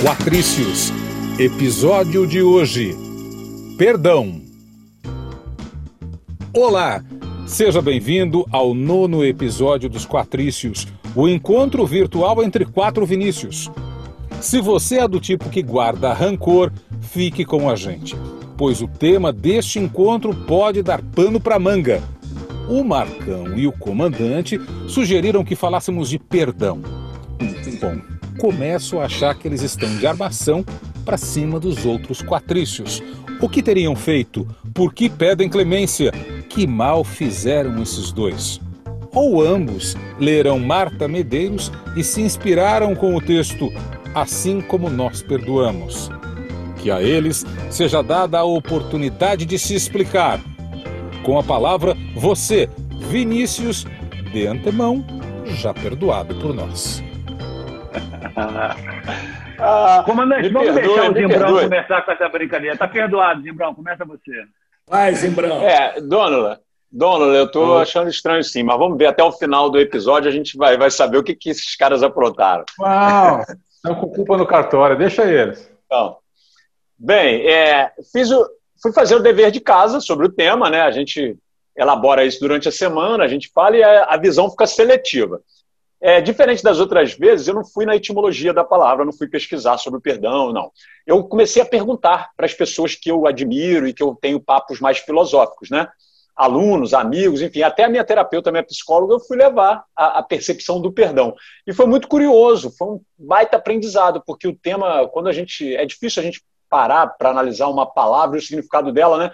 Quatrícios, episódio de hoje: Perdão. Olá, seja bem-vindo ao nono episódio dos Quatrícios, o encontro virtual entre quatro Vinícius. Se você é do tipo que guarda rancor, fique com a gente, pois o tema deste encontro pode dar pano para manga. O Marcão e o comandante sugeriram que falássemos de perdão. Bom, começo a achar que eles estão de armação para cima dos outros quatrícios. O que teriam feito? Por que pedem clemência? Que mal fizeram esses dois? Ou ambos leram Marta Medeiros e se inspiraram com o texto Assim como nós perdoamos. Que a eles seja dada a oportunidade de se explicar. Com a palavra você, Vinícius, de antemão, já perdoado por nós. Ah, Comandante, vamos perdoe, deixar o Zimbrão começar com essa brincadeira. Tá perdoado, Zimbrão, começa você. Vai, Zimbrão. É, Dônula, Dônula, eu tô ah. achando estranho sim, mas vamos ver até o final do episódio, a gente vai, vai saber o que, que esses caras aprontaram. Uau, estão com culpa no cartório, deixa eles. Então, bem, é, fiz o, fui fazer o dever de casa sobre o tema, né? A gente elabora isso durante a semana, a gente fala e a, a visão fica seletiva. É, diferente das outras vezes, eu não fui na etimologia da palavra, não fui pesquisar sobre o perdão, não. Eu comecei a perguntar para as pessoas que eu admiro e que eu tenho papos mais filosóficos, né? Alunos, amigos, enfim, até a minha terapeuta, a minha psicóloga, eu fui levar a, a percepção do perdão. E foi muito curioso, foi um baita aprendizado, porque o tema, quando a gente. É difícil a gente parar para analisar uma palavra e o significado dela, né?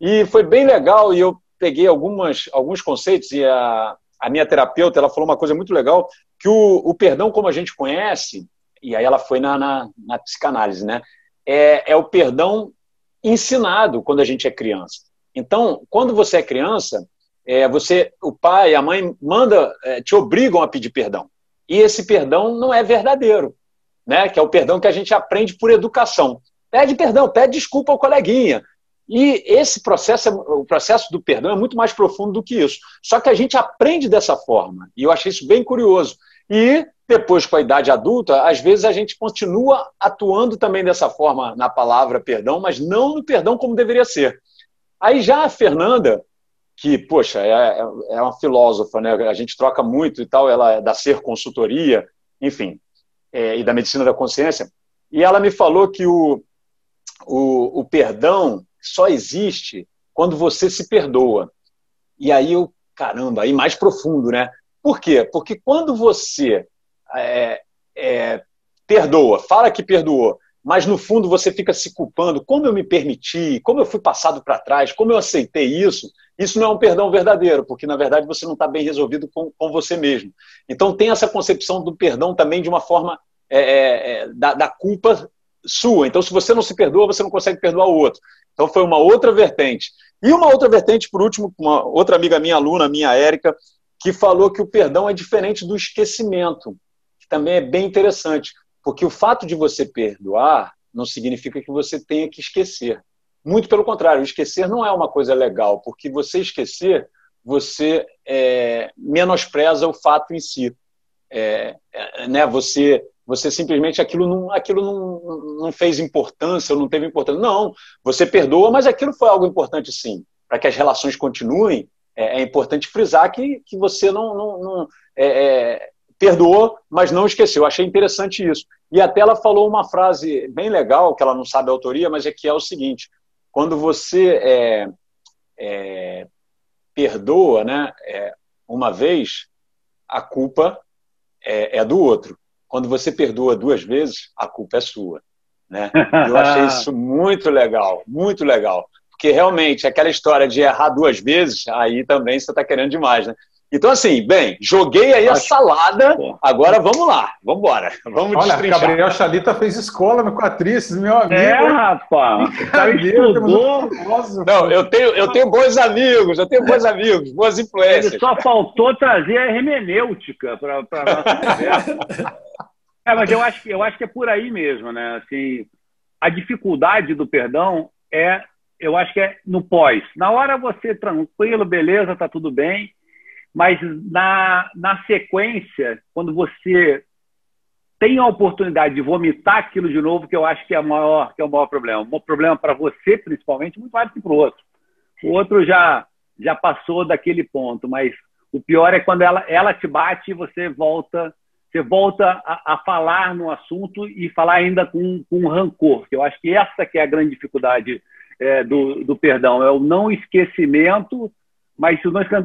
E foi bem legal, e eu peguei algumas, alguns conceitos, e a, a minha terapeuta ela falou uma coisa muito legal, que o, o perdão como a gente conhece, e aí ela foi na, na, na psicanálise, né? É, é o perdão ensinado quando a gente é criança. Então, quando você é criança, é, você, o pai, a mãe manda, é, te obrigam a pedir perdão. E esse perdão não é verdadeiro, né? Que é o perdão que a gente aprende por educação. Pede perdão, pede desculpa ao coleguinha, e esse processo, é, o processo do perdão é muito mais profundo do que isso. Só que a gente aprende dessa forma, e eu achei isso bem curioso. E depois, com a idade adulta, às vezes a gente continua atuando também dessa forma na palavra perdão, mas não no perdão como deveria ser. Aí já a Fernanda, que, poxa, é, é, é uma filósofa, né? a gente troca muito e tal, ela é da Ser Consultoria, enfim, é, e da Medicina da Consciência, e ela me falou que o, o, o perdão só existe quando você se perdoa. E aí eu, caramba, aí mais profundo, né? Por quê? Porque quando você é, é, perdoa, fala que perdoou, mas no fundo você fica se culpando, como eu me permiti, como eu fui passado para trás, como eu aceitei isso, isso não é um perdão verdadeiro, porque na verdade você não está bem resolvido com, com, você mesmo. Então tem essa concepção do perdão também de uma forma é, é, é da, da culpa sua. Então, se você não se perdoa, você não consegue perdoar o outro. Então, foi uma outra vertente. E uma outra vertente, por último, uma outra amiga minha, aluna, minha Érica, que falou que o perdão é diferente do esquecimento, que também é bem interessante, porque o fato de você perdoar não significa que você tenha que esquecer. Muito pelo contrário, esquecer não é uma coisa legal, porque você esquecer, você é, menospreza o fato em si. É, é, né, você você simplesmente aquilo não, aquilo não, não fez importância, ou não teve importância. Não, você perdoa, mas aquilo foi algo importante sim. Para que as relações continuem, é, é, importante frisar que, que você não, não, não é, é, perdoou, mas não esqueceu. Achei interessante isso. E até ela falou uma frase bem legal, que ela não sabe a autoria, mas é que é o seguinte: quando você é, é, perdoa né, uma vez, a culpa é do outro quando você perdoa duas vezes, a culpa é sua. Né? Eu achei isso muito legal, muito legal. Porque realmente, aquela história de errar duas vezes, aí também você está querendo demais, né? Então, assim, bem, joguei aí a salada, agora vamos lá, vamos embora. Vamos Olha, destrinchar. Gabriel Chalita fez escola no Quatrices, meu amigo. É, rapaz. estudou. Não, eu tenho, eu tenho bons amigos, eu tenho bons amigos, boas influências. Ele só faltou trazer a hermenêutica para a nossa conversa. É, mas eu acho, que, eu acho que é por aí mesmo, né? Assim, a dificuldade do perdão é, eu acho que é no pós. Na hora você tranquilo, beleza, tá tudo bem, mas na, na sequência, quando você tem a oportunidade de vomitar aquilo de novo, que eu acho que é, maior, que é o maior problema. O problema para você, principalmente, muito mais que para o outro. O outro já, já passou daquele ponto, mas o pior é quando ela, ela te bate e você volta você volta a, a, falar no assunto e falar ainda com, com rancor. Eu acho que essa que é a grande dificuldade é, do, do perdão, é o não esquecimento, mas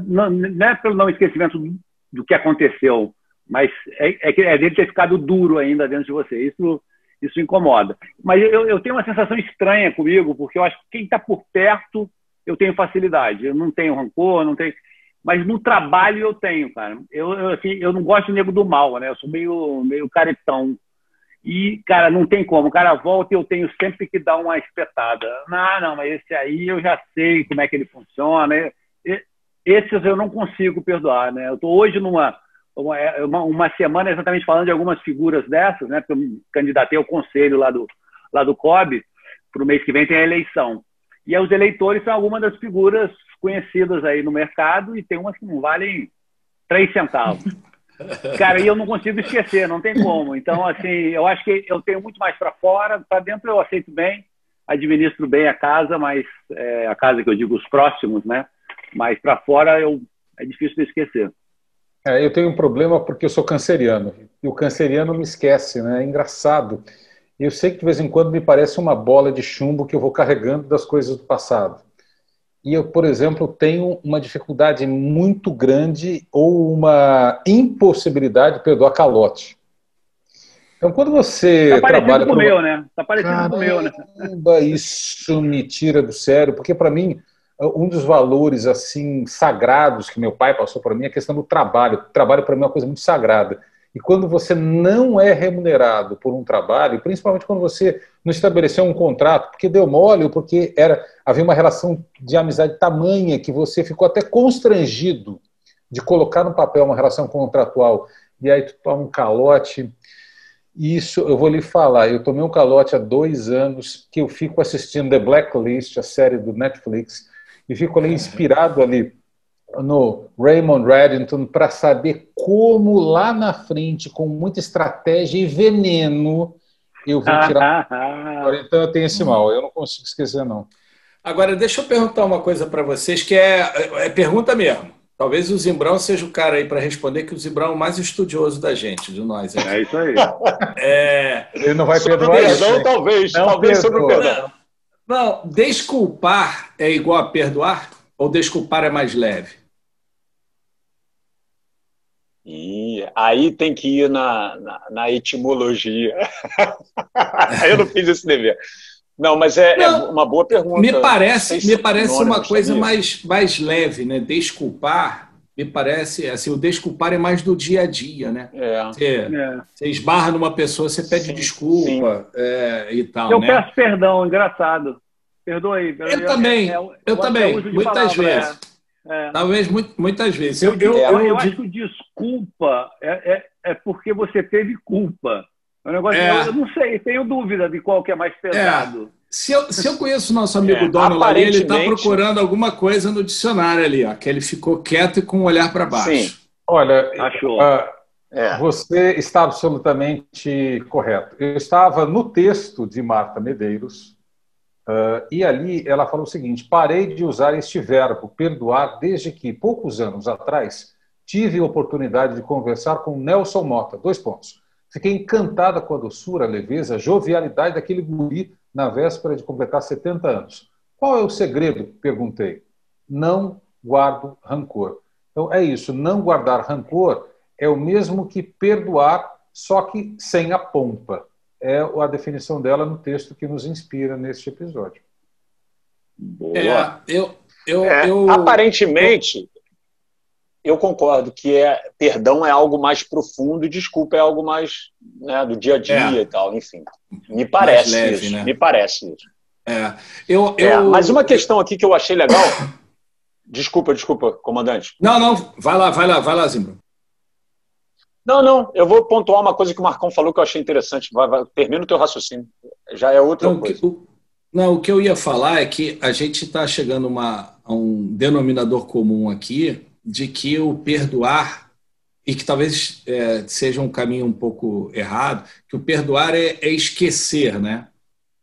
não, não, é pelo não esquecimento do, do que aconteceu, mas é, é, é dele ter ficado duro ainda dentro de você. Isso, isso incomoda. Mas eu, eu tenho uma sensação estranha comigo, porque eu acho que quem está por perto eu tenho facilidade. Eu não tenho rancor, não tenho mas no trabalho eu tenho, cara. Eu, eu, assim, eu não gosto de nego do mal, né? Eu sou meio, meio caretão. E, cara, não tem como. O cara volta e eu tenho sempre que dar uma espetada. Não, não, mas esse aí eu já sei como é que ele funciona. Esses eu não consigo perdoar, né? Eu estou hoje numa uma, uma, semana exatamente falando de algumas figuras dessas, né? Porque eu candidatei ao conselho lá do, lá do COB. Para o mês que vem tem a eleição. E os eleitores são algumas das figuras conhecidas aí no mercado e tem umas que não valem três centavos. Cara, e eu não consigo esquecer, não tem como. Então, assim, eu acho que eu tenho muito mais para fora. Para dentro eu aceito bem, administro bem a casa, mas é, a casa que eu digo os próximos, né? Mas para fora eu é difícil de esquecer. É, eu tenho um problema porque eu sou canceriano e o canceriano me esquece, né? É engraçado. Eu sei que de vez em quando me parece uma bola de chumbo que eu vou carregando das coisas do passado. E eu, por exemplo, tenho uma dificuldade muito grande ou uma impossibilidade de perdoar calote. Então, quando você tá trabalha com o meu, né? Tá parecendo com o meu, né? Isso me tira do sério, porque para mim um dos valores assim sagrados que meu pai passou para mim é a questão do trabalho. O trabalho para mim é uma coisa muito sagrada. E quando você não é remunerado por um trabalho, principalmente quando você não estabeleceu um contrato, porque deu mole ou porque era, havia uma relação de amizade tamanha que você ficou até constrangido de colocar no papel uma relação contratual, e aí tu toma um calote. Isso eu vou lhe falar. Eu tomei um calote há dois anos que eu fico assistindo The Blacklist, a série do Netflix, e fico ali inspirado ali no Raymond Reddington para saber como lá na frente, com muita estratégia e veneno, eu vou tirar. então eu tenho esse mal, eu não consigo esquecer, não. Agora, deixa eu perguntar uma coisa para vocês, que é, é, pergunta mesmo. Talvez o Zimbrão seja o cara aí para responder, que o Zimbrão é o mais estudioso da gente, de nós. Aqui. É isso aí. É... Ele não vai perdoar perdão, talvez. Não talvez sobre o perdão. Não, desculpar é igual a perdoar? Ou desculpar é mais leve? E aí tem que ir na, na, na etimologia. eu não fiz esse dever. Não, mas é, é não, é uma boa pergunta. Me parece, me parece uma coisa mais, mais leve, né? Desculpar, me parece, assim, o desculpar é mais do dia a dia, né? É. Você, é. você esbarra numa pessoa, você pede sim, desculpa é, e tal. Eu né? peço perdão, engraçado. Perdoa aí. Eu, eu também, eu, eu também, muitas palavra, vezes. É. Talvez muitas vezes. Eu, eu, eu, eu acho que desculpa é, é, é, porque você teve culpa. É um negócio é. eu não sei, tenho dúvida de qual que é mais pesado. É. Se eu, se eu conheço o nosso amigo é, Dono ali, ele está procurando alguma coisa no dicionário ali, ó, que ele ficou quieto e com o olhar para baixo. Sim. Olha, Achou. Uh, você está absolutamente correto. Eu estava no texto de Marta Medeiros, Uh, e ali ela falou o seguinte: parei de usar este verbo, perdoar, desde que, poucos anos atrás, tive a oportunidade de conversar com Nelson Mota. Dois pontos. Fiquei encantada com a doçura, a leveza, a jovialidade daquele guri na véspera de completar 70 anos. Qual é o segredo? Perguntei. Não guardo rancor. Então é isso, não guardar rancor é o mesmo que perdoar, só que sem a pompa é a definição dela no texto que nos inspira neste episódio. Boa. É, eu, eu, é, eu, aparentemente, eu concordo que é, perdão é algo mais profundo e desculpa é algo mais né, do dia a dia é. e tal, enfim. Me parece leve, isso. Né? Me parece isso. É. Eu, é, eu... mas uma questão aqui que eu achei legal. Desculpa, desculpa, comandante. Não, não, vai lá, vai lá, vai lá, Zimbro. Não, não, eu vou pontuar uma coisa que o Marcão falou que eu achei interessante. Vai, vai, termina o teu raciocínio. Já é outra não, coisa. O, não, o que eu ia falar é que a gente está chegando uma, a um denominador comum aqui de que o perdoar e que talvez é, seja um caminho um pouco errado, que o perdoar é, é esquecer, né?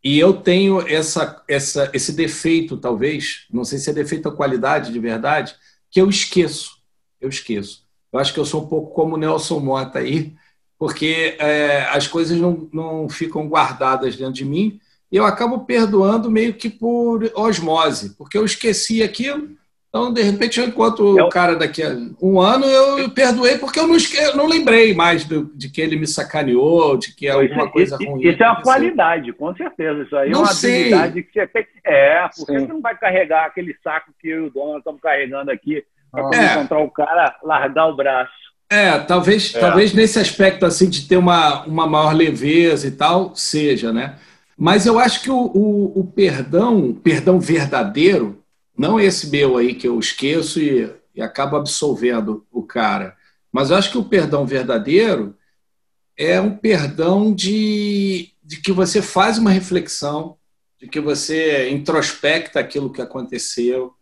E eu tenho essa, essa, esse defeito, talvez, não sei se é defeito ou qualidade de verdade, que eu esqueço. Eu esqueço. Eu acho que eu sou um pouco como o Nelson Mota aí, porque é, as coisas não, não ficam guardadas dentro de mim e eu acabo perdoando meio que por osmose, porque eu esqueci aquilo, então, de repente, eu encontro o cara daqui a um ano, eu perdoei porque eu não, eu não lembrei mais do, de que ele me sacaneou, de que é alguma coisa isso, ruim. Isso é uma qualidade, com certeza. Isso aí não é uma sei. habilidade que você tem. É, porque Sim. você não vai carregar aquele saco que eu e o Dona estamos carregando aqui para é. encontrar o cara, largar o braço. É, talvez, é. talvez nesse aspecto assim de ter uma, uma maior leveza e tal, seja, né? Mas eu acho que o, o, o perdão, perdão verdadeiro, não esse meu aí que eu esqueço e, e acabo absolvendo o cara. Mas eu acho que o perdão verdadeiro é um perdão de, de que você faz uma reflexão, de que você introspecta aquilo que aconteceu,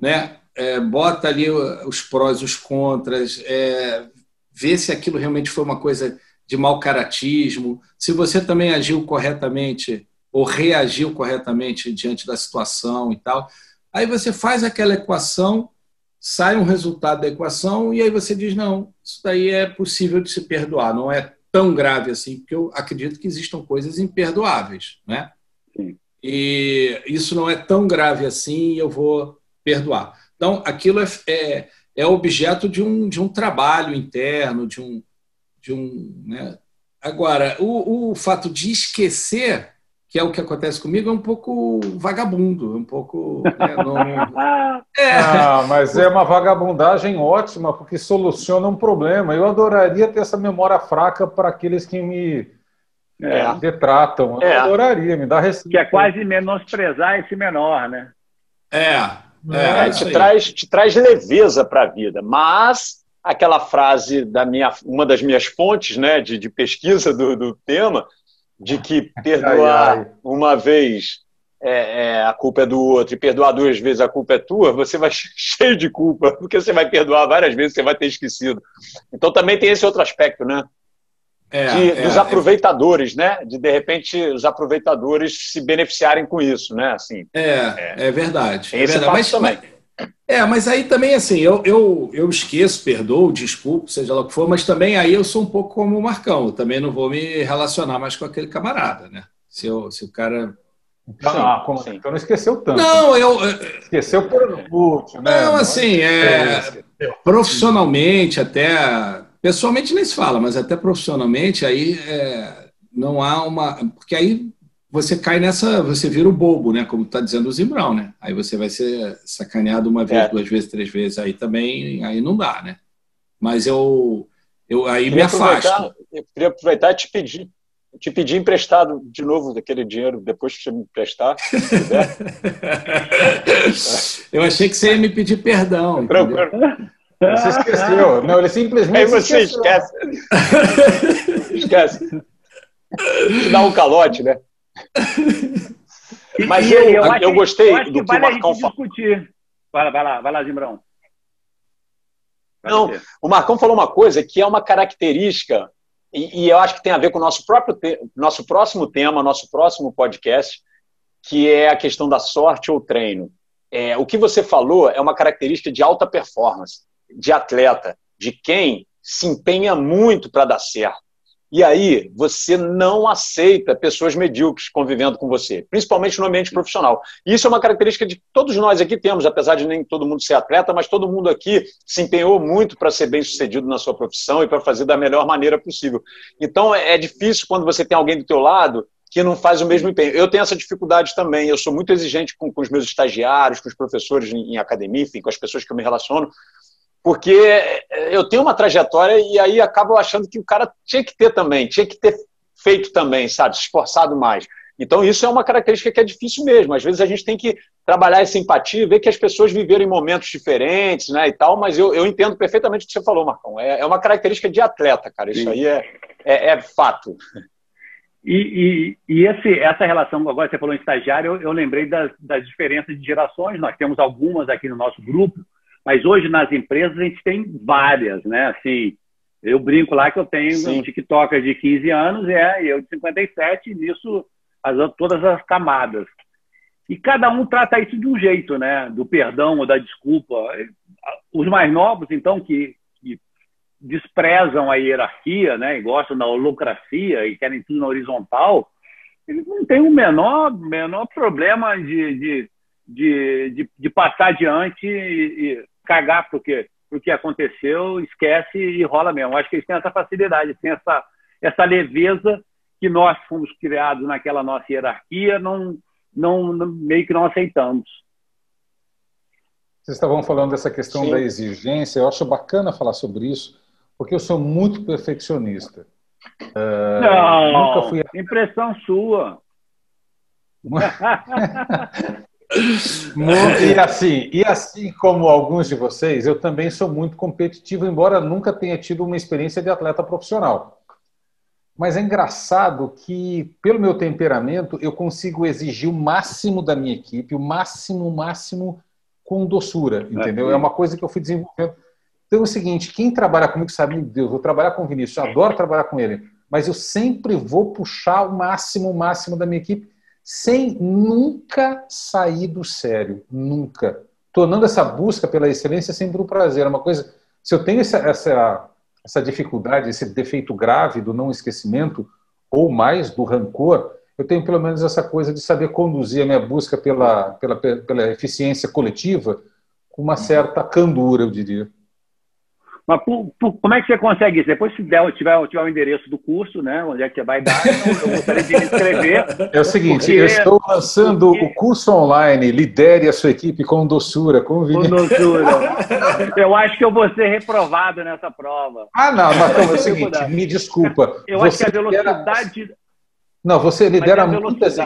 né? É, bota ali os prós e os contras, é, vê se aquilo realmente foi uma coisa de mau caratismo, se você também agiu corretamente ou reagiu corretamente diante da situação e tal. Aí você faz aquela equação, sai um resultado da equação e aí você diz: não, isso daí é possível de se perdoar, não é tão grave assim, porque eu acredito que existam coisas imperdoáveis, né? Sim. E isso não é tão grave assim eu vou perdoar. Então, aquilo é, é, é objeto de um, de um trabalho interno, de um. De um né? Agora, o, o fato de esquecer que é o que acontece comigo, é um pouco vagabundo, um pouco. Né, não... é. Ah, mas é uma vagabundagem ótima, porque soluciona um problema. Eu adoraria ter essa memória fraca para aqueles que me é. detratam. Eu é. adoraria, me dá respeito. Que é quase menosprezar esse menor, né? É. é, é te, traz, te traz leveza para a vida, mas aquela frase da minha, uma das minhas fontes né, de, de pesquisa do, do tema de que perdoar ai, ai. uma vez é, é, a culpa é do outro e perdoar duas vezes a culpa é tua, você vai cheio de culpa, porque você vai perdoar várias vezes, você vai ter esquecido. Então também tem esse outro aspecto, né? É, de, é, dos é. aproveitadores, né? De de repente os aproveitadores se beneficiarem com isso, né? Assim. É, é, verdade. Tem esse verdade. Mas, também. É, mas aí também, assim, eu, eu, eu esqueço, perdoo, desculpo, seja lá o que for, mas também aí eu sou um pouco como o Marcão, eu também não vou me relacionar mais com aquele camarada, né? Se, eu, se o cara. Então, ah, como, assim? então não esqueceu tanto. Não, eu. Esqueceu por último, né? Não, assim, é, profissionalmente, até. Pessoalmente nem se fala, mas até profissionalmente, aí é, não há uma. Porque aí você cai nessa, você vira o bobo, né? Como está dizendo o Zimbrão, né? Aí você vai ser sacaneado uma vez, é. duas vezes, três vezes, aí também, aí não dá, né? Mas eu, eu aí me afasto. Eu queria aproveitar e te pedir, te pedir emprestado de novo daquele dinheiro depois que você me emprestar. eu achei que você ia me pedir perdão. Tranquilo. Você esqueceu. Não, ele simplesmente. Aí você esquece. esquece. Dá um calote, né? Mas eu, eu, eu, gostei eu do que, vale o Marcão falou. Vai, vai lá, vai lá, Zimbrão. Não, o Marcão falou uma coisa que é uma característica, e, e, eu acho que tem a ver com o nosso, próprio te, nosso próximo tema, nosso próximo podcast, que é a questão da sorte ou treino. É, o que você falou é uma característica de alta performance, de atleta, de quem se empenha muito para dar certo. E aí você não aceita pessoas medíocres convivendo com você, principalmente no ambiente profissional. Isso é uma característica de todos nós aqui temos, apesar de nem todo mundo ser atleta, mas todo mundo aqui se empenhou muito para ser bem sucedido na sua profissão e para fazer da melhor maneira possível. Então é difícil quando você tem alguém do teu lado que não faz o mesmo empenho. Eu tenho essa dificuldade também. Eu sou muito exigente com, com os meus estagiários, com os professores em, em academia, enfim, com as pessoas que eu me relaciono porque eu tenho uma trajetória e aí acabo achando que o cara tinha que ter também, tinha que ter feito também, sabe, se esforçado mais. Então, isso é uma característica que é difícil mesmo. Às vezes a gente tem que trabalhar essa empatia, ver que as pessoas viveram em momentos diferentes, né, e tal, mas eu, eu entendo perfeitamente o que você falou, Marcão. É, é uma característica de atleta, cara. Isso Sim. aí é, é, é fato. E, e, e esse, essa relação, agora você falou em estagiário, eu, eu lembrei das, das diferenças de gerações. Nós temos algumas aqui no nosso grupo, mas hoje nas empresas a gente tem várias, né? Assim, Eu brinco lá que eu tenho Sim. um TikToker de 15 anos é, e eu de 57, e nisso as, todas as camadas. E cada um trata isso de um jeito, né? Do perdão ou da desculpa. Os mais novos, então, que, que desprezam a hierarquia, né? E gostam da holocracia e querem tudo na horizontal, eles não têm o menor, menor problema de, de, de, de, de passar adiante e, e cagar porque o que aconteceu, esquece e rola mesmo. Acho que eles têm essa facilidade, têm essa, essa leveza que nós fomos criados naquela nossa hierarquia, não, não, meio que não aceitamos. Vocês estavam falando dessa questão Sim. da exigência, eu acho bacana falar sobre isso, porque eu sou muito perfeccionista. Uh, não, fui... impressão sua. e assim, e assim como alguns de vocês, eu também sou muito competitivo, embora nunca tenha tido uma experiência de atleta profissional. Mas é engraçado que, pelo meu temperamento, eu consigo exigir o máximo da minha equipe, o máximo, o máximo com doçura, entendeu? É uma coisa que eu fui desenvolvendo. Então é o seguinte, quem trabalha comigo sabe, meu Deus, vou trabalhar com o Vinícius, eu adoro trabalhar com ele, mas eu sempre vou puxar o máximo, o máximo da minha equipe, sem nunca sair do sério, nunca. Tornando essa busca pela excelência sempre um prazer. É uma coisa, se eu tenho essa, essa, essa dificuldade, esse defeito grave do não esquecimento, ou mais do rancor, eu tenho pelo menos essa coisa de saber conduzir a minha busca pela, pela, pela eficiência coletiva com uma certa candura, eu diria. Mas por, por, como é que você consegue isso? Depois, se der, tiver, tiver o endereço do curso, né? Onde é que você vai dar, eu gostaria de me inscrever. É o seguinte, porque, eu estou lançando porque... o curso online Lidere a sua equipe com doçura, com Com doçura. eu acho que eu vou ser reprovado nessa prova. Ah, não, mas é o seguinte, me desculpa. Eu acho que a velocidade... Lidera... Não, você lidera muitas.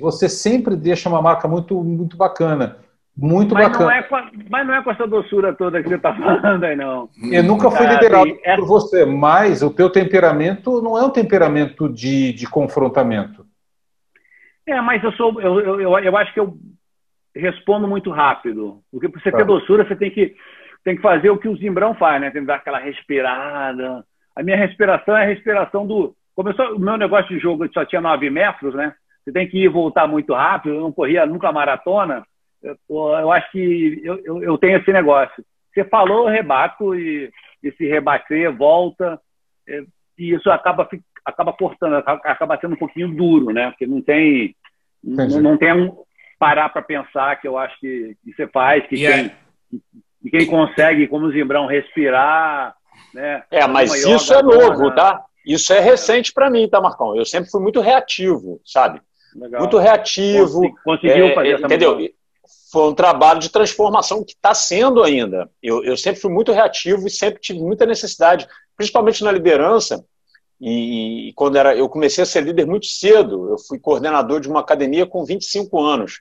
Você sempre deixa uma marca muito, muito bacana. Muito mas bacana. Não é a, mas não é com essa doçura toda que você está falando aí, não. Eu nunca fui liderado assim, por você, mas o teu temperamento não é um temperamento de, de confrontamento. É, mas eu sou. Eu, eu, eu, eu acho que eu respondo muito rápido. Porque para você ter tá. doçura, você tem que, tem que fazer o que o Zimbrão faz, né? Tem que dar aquela respirada. A minha respiração é a respiração do. Só, o meu negócio de jogo só tinha 9 metros, né? Você tem que ir e voltar muito rápido, eu não corria nunca maratona eu, eu acho que eu, eu, eu, tenho esse negócio. Você falou, eu rebato e, e se rebater, volta. É, e isso acaba, acaba cortando, acaba sendo um pouquinho duro, né? Porque não tem, não, não, tem um parar para pensar que eu acho que, que você faz, que yeah. quem, que quem consegue, como o Zimbrão, respirar. Né? É, mas isso é novo, tá? Isso é recente para mim, tá, Marcão? Eu sempre fui muito reativo, sabe? Legal. Muito reativo. Conseguiu é, fazer essa Entendeu? Mudança foi um trabalho de transformação que está sendo ainda. Eu, eu, sempre fui muito reativo e sempre tive muita necessidade, principalmente na liderança. E, e, quando era, eu comecei a ser líder muito cedo, eu fui coordenador de uma academia com 25 anos.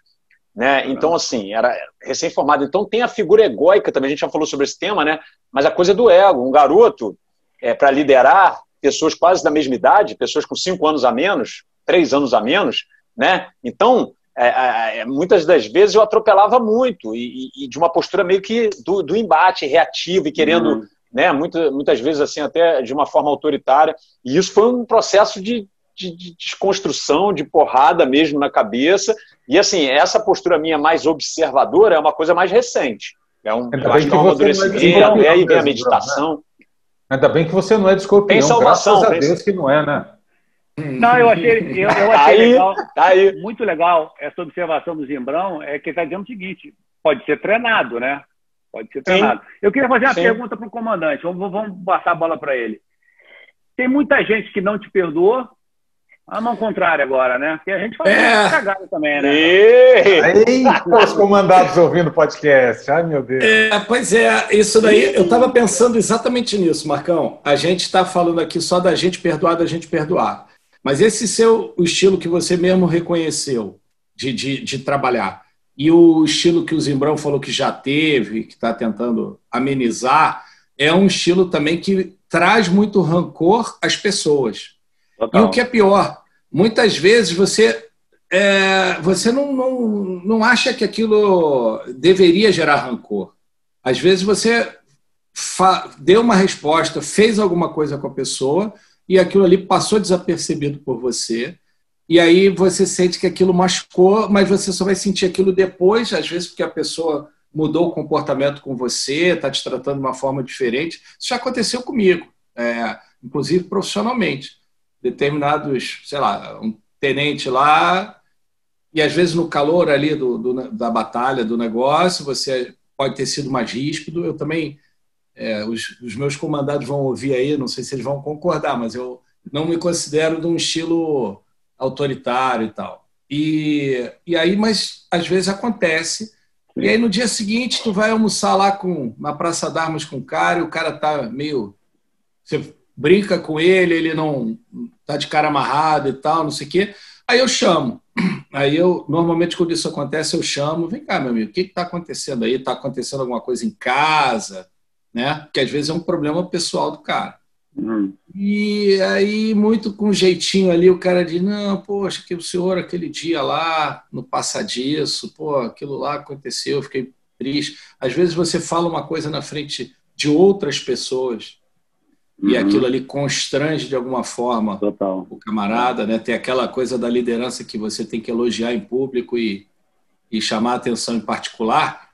Né? Então, assim, era recém-formado. Então, tem a figura egóica também, a gente já falou sobre esse tema, né? mas a coisa do ego. Um garoto, é, para liderar pessoas quase da mesma idade, pessoas com 5 anos a menos, 3 anos a menos, né? Então, é, é, é, muitas das vezes eu atropelava muito e, e, de uma postura meio que do, do embate reativo e querendo, uhum. né, muitas vezes assim até de uma forma autoritária. E isso foi um processo de, de, de, desconstrução, de porrada mesmo na cabeça. E assim, essa postura minha mais observadora é uma coisa mais recente. É um, eu acho que é um amadurecimento, é aí vem a meditação. Né? Ainda bem que você não é de escorpião, tem salvação, graças a Deus que não é, né? Não, eu achei, eu, eu achei aí, legal, aí. muito legal essa observação do Zimbrão, é que ele está dizendo o seguinte, pode ser treinado, né? Pode ser treinado. Sim. Eu queria fazer uma Sim. pergunta para o comandante, vamos, vamos passar a bola para ele. Tem muita gente que não te perdoou, a mão contrária agora, né? Porque a gente faz é. cagada também, né? Eita, os comandados ouvindo o podcast. Ai, meu Deus. É, pois é, isso daí, eu estava pensando exatamente nisso, Marcão. A gente está falando aqui só da gente perdoar, da gente perdoar. Mas esse seu o estilo que você mesmo reconheceu de, de, de trabalhar e o estilo que o Zimbrão falou que já teve, que está tentando amenizar, é um estilo também que traz muito rancor às pessoas. Total. E o que é pior, muitas vezes você é, você não, não, não acha que aquilo deveria gerar rancor. Às vezes você deu uma resposta, fez alguma coisa com a pessoa e aquilo ali passou desapercebido por você. E aí você sente que aquilo machucou, mas você só vai sentir aquilo depois, às vezes porque a pessoa mudou o comportamento com você, está te tratando de uma forma diferente. Isso já aconteceu comigo, é, inclusive profissionalmente. Determinados, sei lá, um tenente lá, e às vezes no calor ali do, do da batalha, do negócio, você pode ter sido mais ríspido. Eu também, é, os, os meus comandados vão ouvir aí, não sei se eles vão concordar, mas eu não me considero de um estilo autoritário e tal. E, e aí, mas às vezes acontece. E aí no dia seguinte tu vai almoçar lá com na Praça d'Armas com o cara e o cara tá meio você brinca com ele, ele não tá de cara amarrado e tal, não sei o quê. Aí eu chamo. Aí eu normalmente quando isso acontece eu chamo, vem cá meu amigo, o que está acontecendo aí? Está acontecendo alguma coisa em casa, né? Porque às vezes é um problema pessoal do cara. Uhum. E aí, muito com jeitinho ali, o cara diz: Não, poxa, que o senhor aquele dia lá no passadiço, pô, aquilo lá aconteceu, fiquei triste. Às vezes você fala uma coisa na frente de outras pessoas uhum. e aquilo ali constrange de alguma forma Total. o camarada, né? Tem aquela coisa da liderança que você tem que elogiar em público e, e chamar a atenção em particular,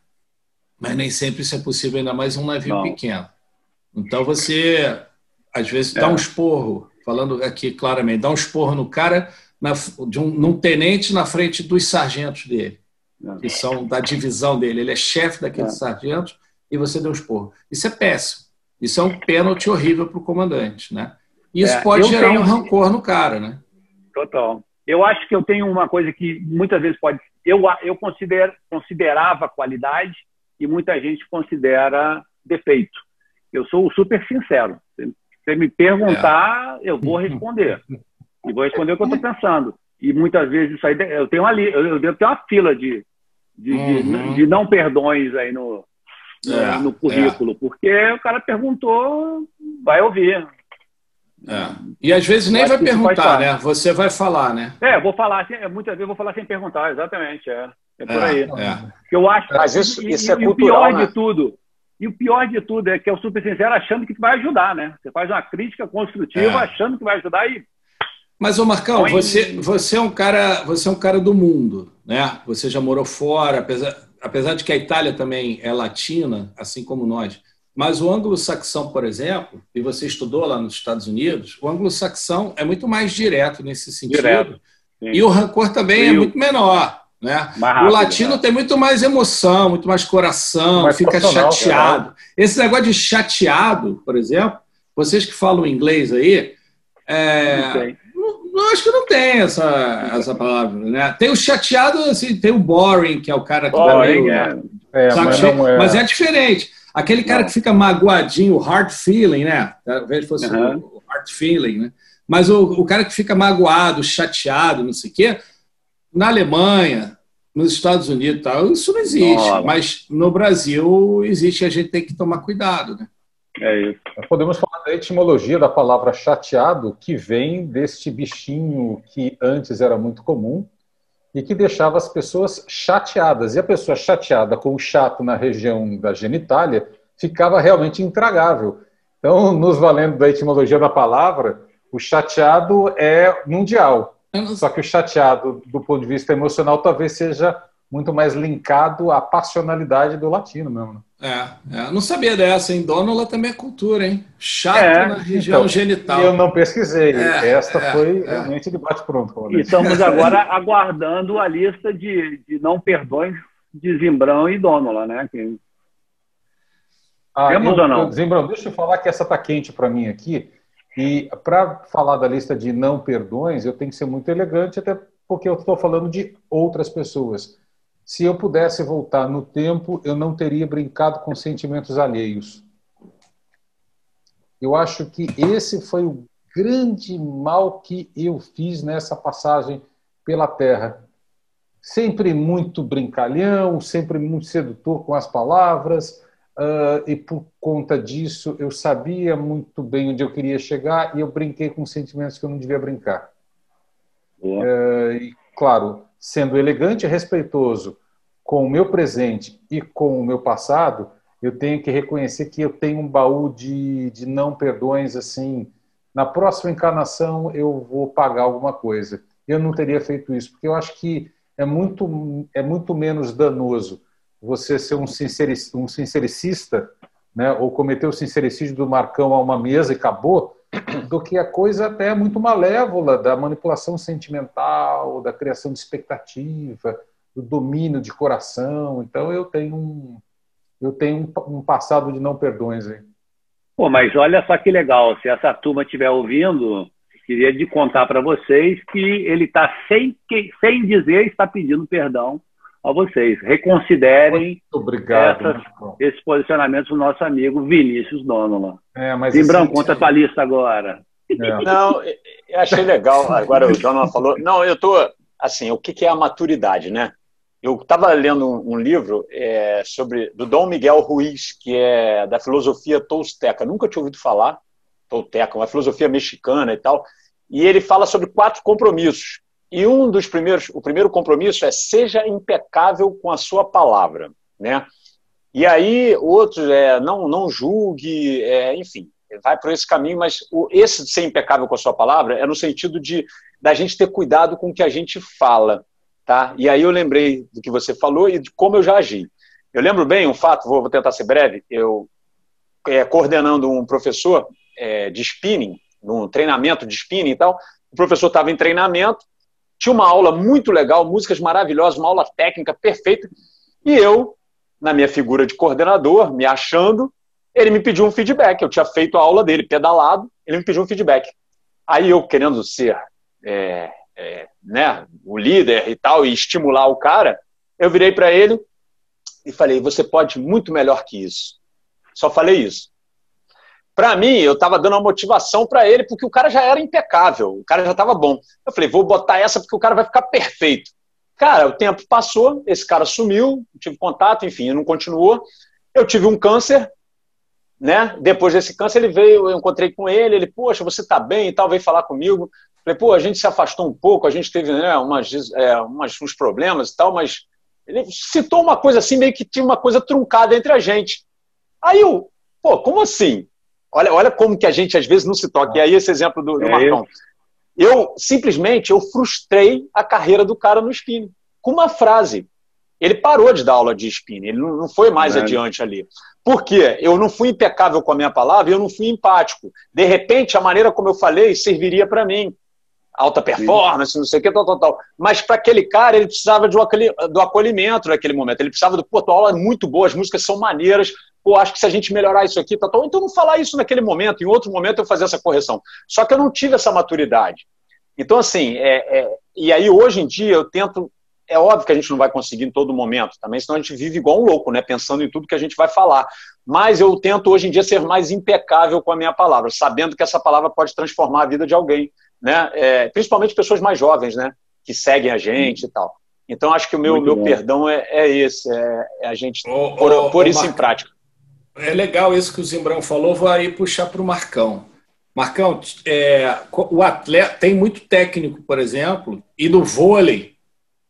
mas nem sempre isso é possível, ainda mais um navio Não. pequeno. Então você às vezes dá um é. esporro, falando aqui claramente, dá um esporro no cara, na, de um, num tenente na frente dos sargentos dele, é. que são da divisão dele. Ele é chefe daqueles é. sargentos e você deu um esporro. Isso é péssimo. Isso é um pênalti horrível para o comandante, né? Isso é, pode gerar tenho... um rancor no cara, né? Total. Eu acho que eu tenho uma coisa que muitas vezes pode. Eu, eu considero, considerava qualidade e muita gente considera defeito. Eu sou super sincero você me perguntar, é. eu vou responder. E vou responder o que eu estou pensando. E muitas vezes isso aí, eu tenho ali, eu devo ter uma fila de, de, uhum. de, de não perdões aí no, é, no currículo, é. porque o cara perguntou, vai ouvir. É. E às vezes nem vai perguntar, né? Você vai falar, né? É, vou falar, muitas vezes eu vou falar sem perguntar, exatamente. É, é por é, aí. É. Eu acho. Mas isso, isso é e, cultural, o pior né? de tudo, e o pior de tudo é que é o super sincero achando que vai ajudar, né? Você faz uma crítica construtiva é. achando que vai ajudar e. Mas, ô Marcão, você, você, é um cara, você é um cara do mundo, né? Você já morou fora, apesar, apesar de que a Itália também é latina, assim como nós. Mas o anglo-saxão, por exemplo, e você estudou lá nos Estados Unidos, o anglo-saxão é muito mais direto nesse sentido. Direto. E o rancor também é muito menor. Né? Rápido, o latino né? tem muito mais emoção, muito mais coração, mais fica chateado. Né? Esse negócio de chateado, por exemplo, vocês que falam inglês aí, é, não, não, acho que não tem essa, essa palavra. Né? Tem o chateado, assim, tem o boring, que é o cara que boring, dá meio. É. É, mas, é. mas, é. diferente. Aquele cara não. que fica magoadinho, o hard feeling, né? Talvez fosse uhum. o hard feeling, né? Mas o, o cara que fica magoado, chateado, não sei o quê, na Alemanha, nos Estados Unidos, tal, isso não existe. Mas no Brasil existe, a gente tem que tomar cuidado, né? É isso. podemos falar da etimologia da palavra chateado, que vem deste bichinho que antes era muito comum e que deixava as pessoas chateadas. E a pessoa chateada com o chato na região da genitália ficava realmente intragável. Então, nos valendo da etimologia da palavra, o chateado é mundial. Só que o chateado, do ponto de vista emocional, talvez seja muito mais linkado à passionalidade do latino mesmo. Né? É, é, não sabia dessa, hein? Dônula também é cultura, hein? Chato é, na região então, genital. Eu não pesquisei. É, Esta é, foi é. realmente de bate-pronto. E estamos agora aguardando a lista de, de não perdões de Zimbrão e Dônula, né? Que... Ah, Temos eu, ou não? Zimbrão, deixa eu falar que essa está quente para mim aqui. E para falar da lista de não perdões, eu tenho que ser muito elegante, até porque eu estou falando de outras pessoas. Se eu pudesse voltar no tempo, eu não teria brincado com sentimentos alheios. Eu acho que esse foi o grande mal que eu fiz nessa passagem pela Terra. Sempre muito brincalhão, sempre muito sedutor com as palavras, Uh, e por conta disso eu sabia muito bem onde eu queria chegar e eu brinquei com sentimentos que eu não devia brincar. Uh, e, claro, sendo elegante e respeitoso com o meu presente e com o meu passado, eu tenho que reconhecer que eu tenho um baú de, de não perdões assim. Na próxima encarnação eu vou pagar alguma coisa. Eu não teria feito isso, porque eu acho que é muito, é muito menos danoso você ser um, sincericista, um sincericista né, ou cometer o sincericídio do Marcão a uma mesa e acabou, do que a coisa até muito malévola da manipulação sentimental, da criação de expectativa, do domínio de coração. Então eu tenho um, eu tenho um, passado de não perdões aí. Pô, mas olha só que legal, se essa turma estiver ouvindo, queria de contar para vocês que ele está sem, sem dizer está pedindo perdão a vocês. Reconsiderem obrigado, essas, esses posicionamentos do nosso amigo Vinícius Donola. É, mas Limbrão, assim, conta a tua lista agora. É. Não, eu achei legal. Agora o Donola falou. Não, eu tô assim. O que é a maturidade, né? Eu estava lendo um, um livro é, sobre do Dom Miguel Ruiz, que é da filosofia tolteca. Nunca tinha ouvido falar tolteca, uma filosofia mexicana e tal. E ele fala sobre quatro compromissos. E um dos primeiros, o primeiro compromisso é seja impecável com a sua palavra, né? E aí outros é não não julgue, é, enfim, vai por esse caminho, mas o, esse de ser impecável com a sua palavra é no sentido de da gente ter cuidado com o que a gente fala, tá? E aí eu lembrei do que você falou e de como eu já agi. Eu lembro bem um fato, vou, vou tentar ser breve. Eu é, coordenando um professor é, de spinning, num treinamento de spinning e tal. O professor estava em treinamento tinha uma aula muito legal, músicas maravilhosas, uma aula técnica perfeita. E eu, na minha figura de coordenador, me achando, ele me pediu um feedback. Eu tinha feito a aula dele pedalado, ele me pediu um feedback. Aí eu, querendo ser é, é, né, o líder e tal, e estimular o cara, eu virei para ele e falei: Você pode muito melhor que isso. Só falei isso. Para mim, eu estava dando uma motivação para ele, porque o cara já era impecável, o cara já estava bom. Eu falei, vou botar essa porque o cara vai ficar perfeito. Cara, o tempo passou, esse cara sumiu, tive contato, enfim, não continuou. Eu tive um câncer, né? Depois desse câncer, ele veio, eu encontrei com ele, ele, poxa, você está bem e tal, veio falar comigo. Falei, pô, a gente se afastou um pouco, a gente teve né, umas, é, umas, uns problemas e tal, mas ele citou uma coisa assim, meio que tinha uma coisa truncada entre a gente. Aí eu, pô, como assim? Olha, olha como que a gente às vezes não se toca. E aí esse exemplo do, do é Marcão. Eu. eu simplesmente eu frustrei a carreira do cara no spinning com uma frase. Ele parou de dar aula de spinning, ele não foi mais é. adiante ali. Por quê? Eu não fui impecável com a minha palavra e eu não fui empático. De repente, a maneira como eu falei serviria para mim. Alta performance, não sei o que, tal, tal, tal. Mas para aquele cara, ele precisava de um do acolhimento naquele momento. Ele precisava do, pô, tua aula é muito boa, as músicas são maneiras, pô, acho que se a gente melhorar isso aqui, tá, tá, então não falar isso naquele momento, em outro momento eu fazer essa correção. Só que eu não tive essa maturidade. Então, assim, é, é, e aí hoje em dia eu tento. É óbvio que a gente não vai conseguir em todo momento, também, senão a gente vive igual um louco, né? Pensando em tudo que a gente vai falar. Mas eu tento hoje em dia ser mais impecável com a minha palavra, sabendo que essa palavra pode transformar a vida de alguém, né? É, principalmente pessoas mais jovens, né? Que seguem a gente e tal. Então, acho que o meu, meu perdão é, é esse, é, é a gente oh, pôr, oh, pôr oh, isso em prática. É legal isso que o Zimbrão falou, vou aí puxar para o Marcão. Marcão, é, o atleta tem muito técnico, por exemplo, e no vôlei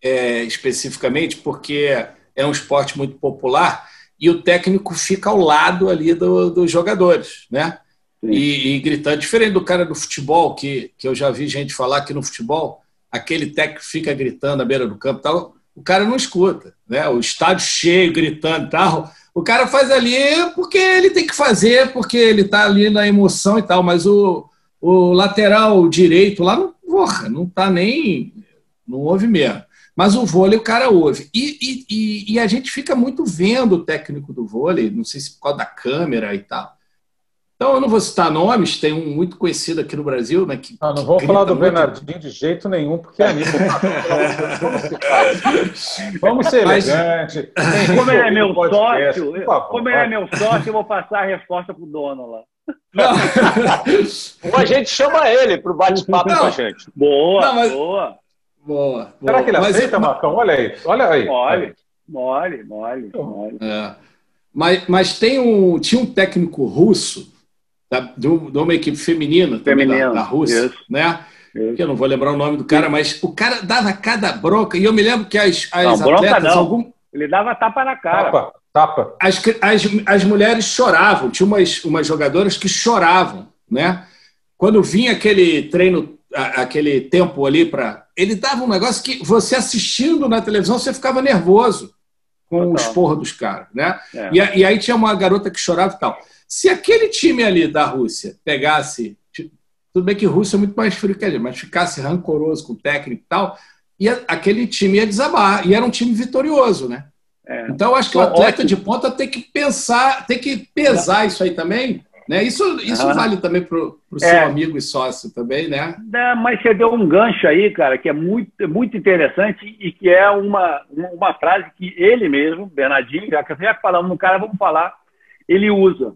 é, especificamente, porque é um esporte muito popular, e o técnico fica ao lado ali do, dos jogadores, né? E, e, gritando, diferente do cara do futebol, que, que eu já vi gente falar que no futebol, aquele técnico fica gritando à beira do campo tal, o cara não escuta, né? O estádio cheio, gritando e tal o cara faz ali porque ele tem que fazer, porque ele está ali na emoção e tal, mas o, o lateral direito lá não, porra, não tá nem. Não ouve mesmo. Mas o vôlei o cara ouve. E, e, e, a gente fica muito vendo o técnico do vôlei, não sei se por causa da câmera e tal. Então, eu não vou citar nomes, tem um muito conhecido aqui no Brasil. Né, que, não, não vou falar do muito... Bernardinho de jeito nenhum, porque é amigo. Vamos ser Mas, elegantes. Como ele é meu sócio, como ele é meu sócio, eu vou passar a resposta para o dono lá. Ou a gente chama ele para o bate-papo com a gente. Boa, não, mas... boa. Boa, Será que ele mas, aceita, Marcão? Olha aí. Olha aí. Mole, mole, mole. mole. É. Mas, mas tem um, tinha um técnico russo da, de, uma equipe feminina, feminina da, da, Rússia, isso. né? Isso. Que eu não vou lembrar o nome do cara, mas o cara dava cada bronca, e eu me lembro que as, as não, atletas. Não. Algum... Ele dava tapa na cara. Tapa. Tapa. As, as, as mulheres choravam, tinha umas, umas jogadoras que choravam, né? Quando vinha aquele treino, aquele tempo ali para. Ele dava um negócio que você assistindo na televisão, você ficava nervoso com Total. o esporro dos caras, né? É. E, e, aí tinha uma garota que chorava e tal. Se aquele time ali da Rússia pegasse. Tudo bem que Rússia é muito mais frio que a gente, mas ficasse rancoroso com o técnico e tal, e aquele time ia desabar. E era um time vitorioso, né? É. Então, eu acho que o atleta Ótimo. de ponta tem que pensar, tem que pesar isso aí também. Né? Isso, isso ah. vale também para o é. seu amigo e sócio também, né? É, mas você deu um gancho aí, cara, que é muito, muito interessante e que é uma, uma frase que ele mesmo, Bernardinho, já que já falamos no cara, vamos falar, ele usa.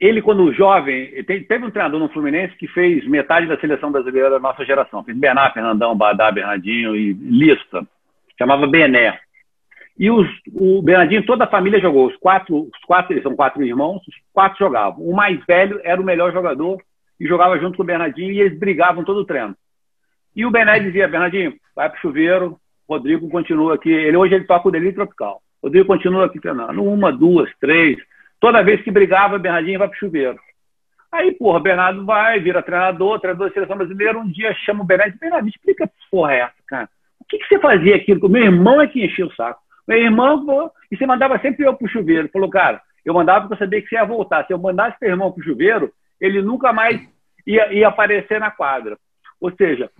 Ele, quando jovem, teve um treinador no Fluminense que fez metade da seleção brasileira da nossa geração. Fez Bernard, Fernandão, Badá, Bernardinho e Lista chamava Bené. E os, o Bernardinho, toda a família jogou. Os quatro, os quatro, eles são quatro irmãos, os quatro jogavam. O mais velho era o melhor jogador e jogava junto com o Bernardinho e eles brigavam todo o treino. E o Bené dizia, Bernardinho, vai pro chuveiro, Rodrigo continua aqui. Ele hoje ele toca o delírio tropical. Rodrigo continua aqui treinando. Uma, duas, três. Toda vez que brigava, Bernardinho vai pro chuveiro. Aí, porra, Bernardo vai, vira treinador, treinador da seleção brasileira. Um dia chama o Bernardo e diz, Bernardo, explica que porra é essa, cara que, que você fazia aquilo? O meu irmão é que enchia o saco. Meu irmão, pô, e você mandava sempre eu pro chuveiro. Falou, cara, eu mandava porque eu sabia que você ia voltar. Se eu mandasse seu irmão pro chuveiro, ele nunca mais ia, ia aparecer na quadra. Ou seja,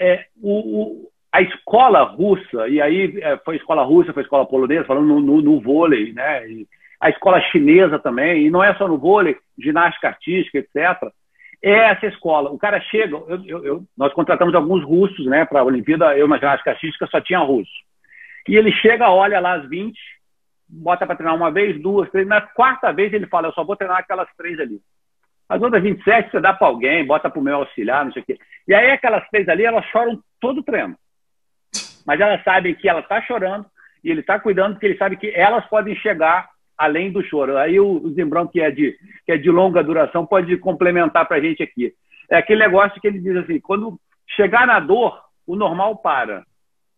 é, o, o, a escola russa, e aí é, foi escola russa, foi escola polonesa, falando no, no, no vôlei, né? E a escola chinesa também, e não é só no vôlei, ginástica artística, etc é essa escola. O cara chega, eu, eu, eu, nós contratamos alguns russos né, para a Olimpíada, eu na ginástica artística só tinha russo. E ele chega, olha lá as 20, bota para treinar uma vez, duas, três. Na quarta vez ele fala, eu só vou treinar aquelas três ali. As outras 27 você dá para alguém, bota para o meu auxiliar, não sei o quê. E aí aquelas três ali, elas choram todo o treino. Mas elas sabem que ela está chorando e ele está cuidando, porque ele sabe que elas podem chegar além do choro. Aí o, Zimbrão, que é, de, que é de longa duração, pode complementar para a gente aqui. É aquele negócio que ele diz assim: quando chegar na dor, o normal para.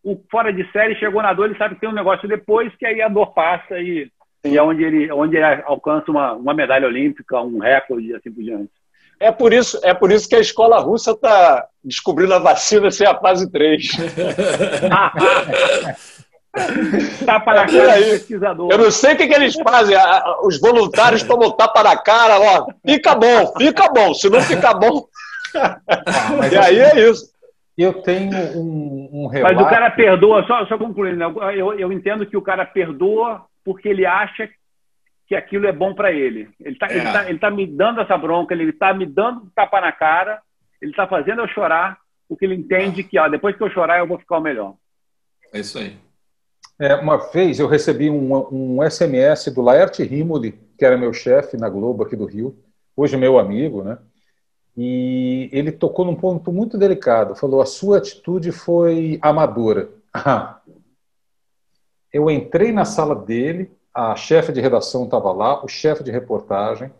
O fora de série chegou na dor, ele sabe que tem um negócio depois, que aí a dor passa e, e é onde ele, onde ele alcança uma, uma medalha olímpica, um recorde e assim por diante. É por isso, é por isso que a escola russa está descobrindo a vacina sem a fase 3. tapa na cara do pesquisador. Eu não sei o que, que eles fazem. Os voluntários tomam tapa na cara, ó. Fica bom, fica bom. Se não ficar bom. Ah, e aí assim, é isso. Eu tenho um, um relato... Mas o cara perdoa, só, só concluindo, né? eu, eu entendo que o cara perdoa porque ele acha que aquilo é bom para ele. Ele está é. ele tá, ele tá me dando essa bronca, ele está me dando tapa na cara, ele está fazendo eu chorar, porque ele entende que ó, depois que eu chorar eu vou ficar o melhor. É isso aí. É, uma vez eu recebi um, um SMS do Laerte Rimoli, que era meu chefe na Globo aqui do Rio, hoje meu amigo, né? E ele tocou num ponto muito delicado. Falou: a sua atitude foi amadora. eu entrei na sala dele, a chefe de redação estava lá, o chefe de reportagem.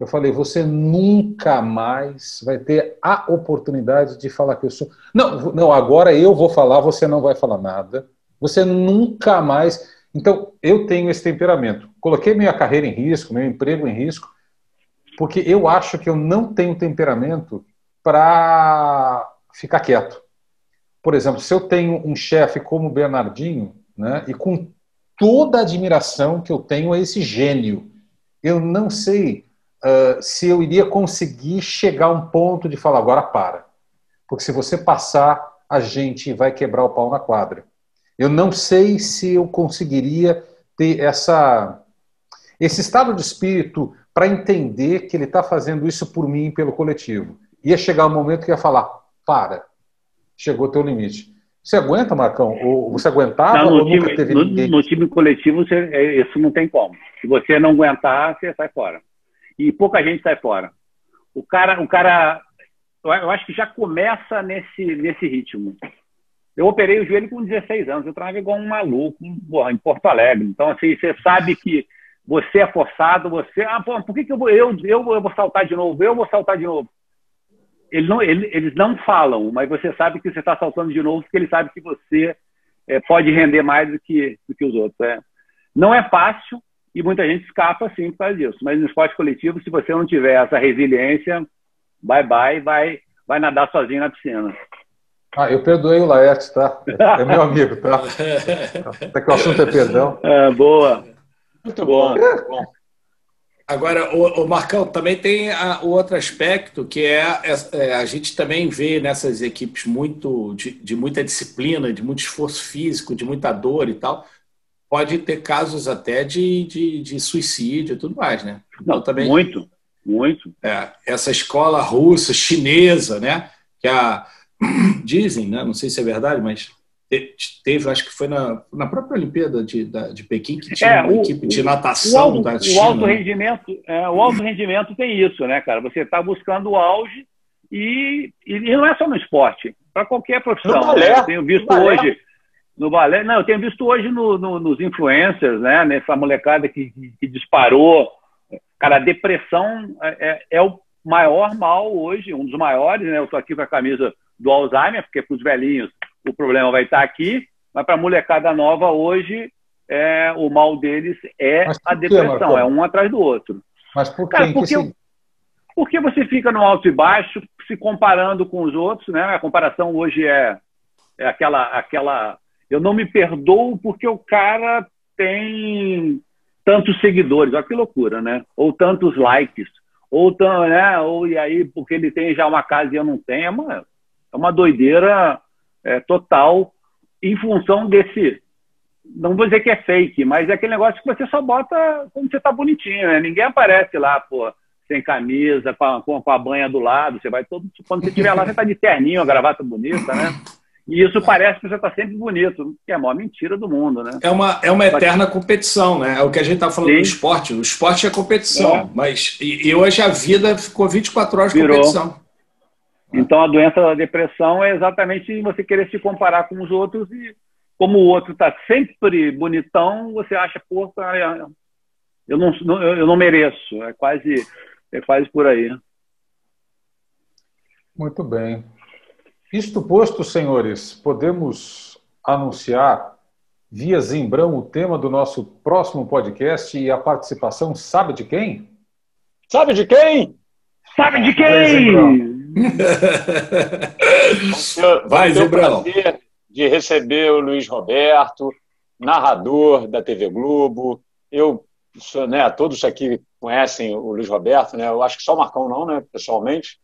Eu falei: você nunca mais vai ter a oportunidade de falar que eu sou. Não, não. Agora eu vou falar, você não vai falar nada. Você nunca mais. Então, eu tenho esse temperamento. Coloquei minha carreira em risco, meu emprego em risco, porque eu acho que eu não tenho temperamento para ficar quieto. Por exemplo, se eu tenho um chefe como o Bernardinho, né, e com toda a admiração que eu tenho a esse gênio, eu não sei uh, se eu iria conseguir chegar a um ponto de falar agora para. Porque se você passar, a gente vai quebrar o pau na quadra. Eu não sei se eu conseguiria ter essa, esse estado de espírito para entender que ele está fazendo isso por mim e pelo coletivo. Ia chegar um momento que ia falar: para, chegou o teu limite. Você aguenta, Marcão? Ou você aguentava não, ou time, nunca teve no, ninguém? No time coletivo, você, é, isso não tem como. Se você não aguentar, você sai fora. E pouca gente sai fora. O cara, o cara eu acho que já começa nesse, nesse ritmo. Eu operei o joelho com 16 anos, eu treinava igual um maluco porra, em Porto Alegre. Então, assim, você sabe que você é forçado, você. Ah, pô, por que, que eu, vou, eu, eu, eu vou saltar de novo? Eu vou saltar de novo. Eles não, eles, eles não falam, mas você sabe que você está saltando de novo porque ele sabe que você é, pode render mais do que, do que os outros. É. Não é fácil e muita gente escapa sim por causa disso. Mas no esporte coletivo, se você não tiver essa resiliência, bye bye, vai, vai nadar sozinho na piscina. Ah, eu perdoei o Laerte, tá? É meu amigo, tá? Até que o assunto é perdão. É, boa. Muito bom. Muito bom. Agora, o, o, Marcão também tem a, o outro aspecto que é, é, é, a gente também vê nessas equipes muito de, de, muita disciplina, de muito esforço físico, de muita dor e tal. Pode ter casos até de, de, de suicídio e tudo mais, né? Não, também. Muito, muito. É, essa escola russa, chinesa, né? Que a, dizem, né? Não sei se é verdade, mas teve, acho que foi na, na própria Olimpíada de, da, de Pequim, que tinha é, uma o, equipe de natação o alto, da China. O alto, né? rendimento, é, o alto rendimento tem isso, né, cara? Você está buscando o auge e, e não é só no esporte, para qualquer profissão. No balé, né? Eu tenho visto hoje no balé, não, eu tenho visto hoje no, no, nos influencers, né, nessa molecada que, que, que disparou. Cara, a depressão é, é, é o maior mal hoje, um dos maiores, né? Eu estou aqui com a camisa do Alzheimer, porque para os velhinhos o problema vai estar aqui, mas para a molecada nova hoje, é, o mal deles é a depressão, é um atrás do outro. Mas por Cara, porque, que porque você fica no alto e baixo, se comparando com os outros, né? A comparação hoje é, é aquela, aquela. Eu não me perdoo porque o cara tem tantos seguidores, olha que loucura, né? Ou tantos likes, ou, tão, né? ou e aí porque ele tem já uma casa e eu não tenho, é uma, é uma doideira é, total em função desse. Não vou dizer que é fake, mas é aquele negócio que você só bota quando você tá bonitinho, né? Ninguém aparece lá, pô, sem camisa, com a, com a banha do lado. Você vai todo. Quando você estiver lá, você tá de terninho, a gravata bonita, né? E isso parece que você está sempre bonito, que é a maior mentira do mundo, né? É uma, é uma eterna competição, né? É o que a gente está falando Sim. do esporte. O esporte é competição, é. mas e, e, hoje a vida ficou 24 horas de Virou. competição. Então, a doença da depressão é exatamente você querer se comparar com os outros e, como o outro está sempre bonitão, você acha, pô, eu não, eu não mereço. É quase, é quase por aí. Muito bem. Isto posto, senhores, podemos anunciar via Zimbrão o tema do nosso próximo podcast e a participação sabe de quem? Sabe de quem? Sabe de quem? Vai, Zé prazer de receber o Luiz Roberto, narrador da TV Globo. Eu, né, todos aqui conhecem o Luiz Roberto, né? Eu acho que só o Marcão não, né, pessoalmente.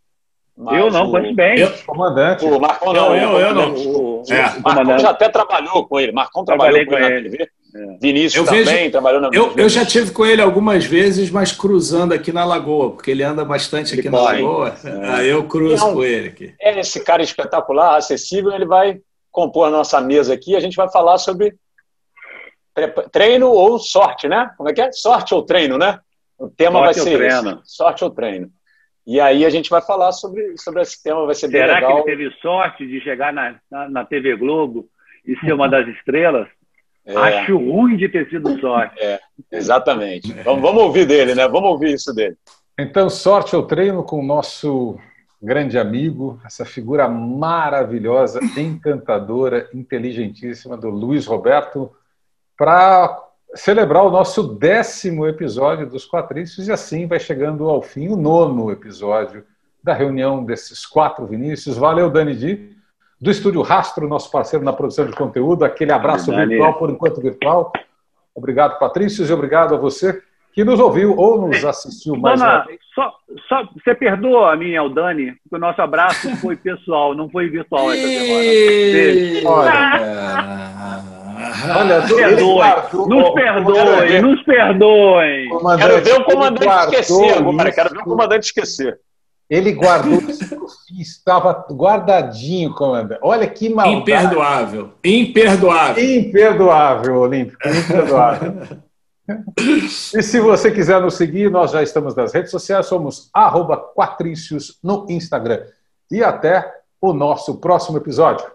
Mas eu não, conheço bem. Eu, comandante. O Marcão não. Eu, eu, eu não. O, o, é. o Marcão já até trabalhou com ele. Marcão trabalhou com ele, com ele na TV. É. Vinícius eu também vejo, trabalhou na eu, eu já tive com ele algumas vezes, mas cruzando aqui na Lagoa, porque ele anda bastante ele aqui na Lagoa. É. Aí eu cruzo é um, com ele aqui. É esse cara espetacular, acessível, ele vai compor a nossa mesa aqui. A gente vai falar sobre treino ou sorte, né? Como é que é? Sorte ou treino, né? O tema sorte vai ser treino. sorte ou treino. E aí a gente vai falar sobre, sobre esse tema, vai ser Será bem legal. Será que ele teve sorte de chegar na, na, na TV Globo e ser uma das estrelas? É. Acho ruim de ter sido sorte. É, exatamente. Vamos, vamos ouvir dele, né? Vamos ouvir isso dele. Então, sorte eu treino com o nosso grande amigo, essa figura maravilhosa, encantadora, inteligentíssima do Luiz Roberto, para celebrar o nosso décimo episódio dos Quatrícios e assim vai chegando ao fim o nono episódio da reunião desses quatro Vinícius. Valeu, Dani Di do Estúdio Rastro, nosso parceiro na produção de conteúdo. Aquele abraço virtual, por enquanto virtual. Obrigado, Patrício, e obrigado a você que nos ouviu ou nos assistiu mais Dona, só, só, você perdoa a mim, Aldani, porque o nosso abraço foi pessoal, não foi virtual essa semana. Olha, Olha, nos perdoem, nos perdoem, nos perdoem. Quero ver o comandante esquecer agora, quero ver o comandante esquecer. Ele guardou, estava guardadinho, comandante. Olha que maldade. Imperdoável. Imperdoável. Imperdoável, Olímpico. Imperdoável. e se você quiser nos seguir, nós já estamos nas redes sociais, somos arroba Quatrícios no Instagram. E até o nosso próximo episódio.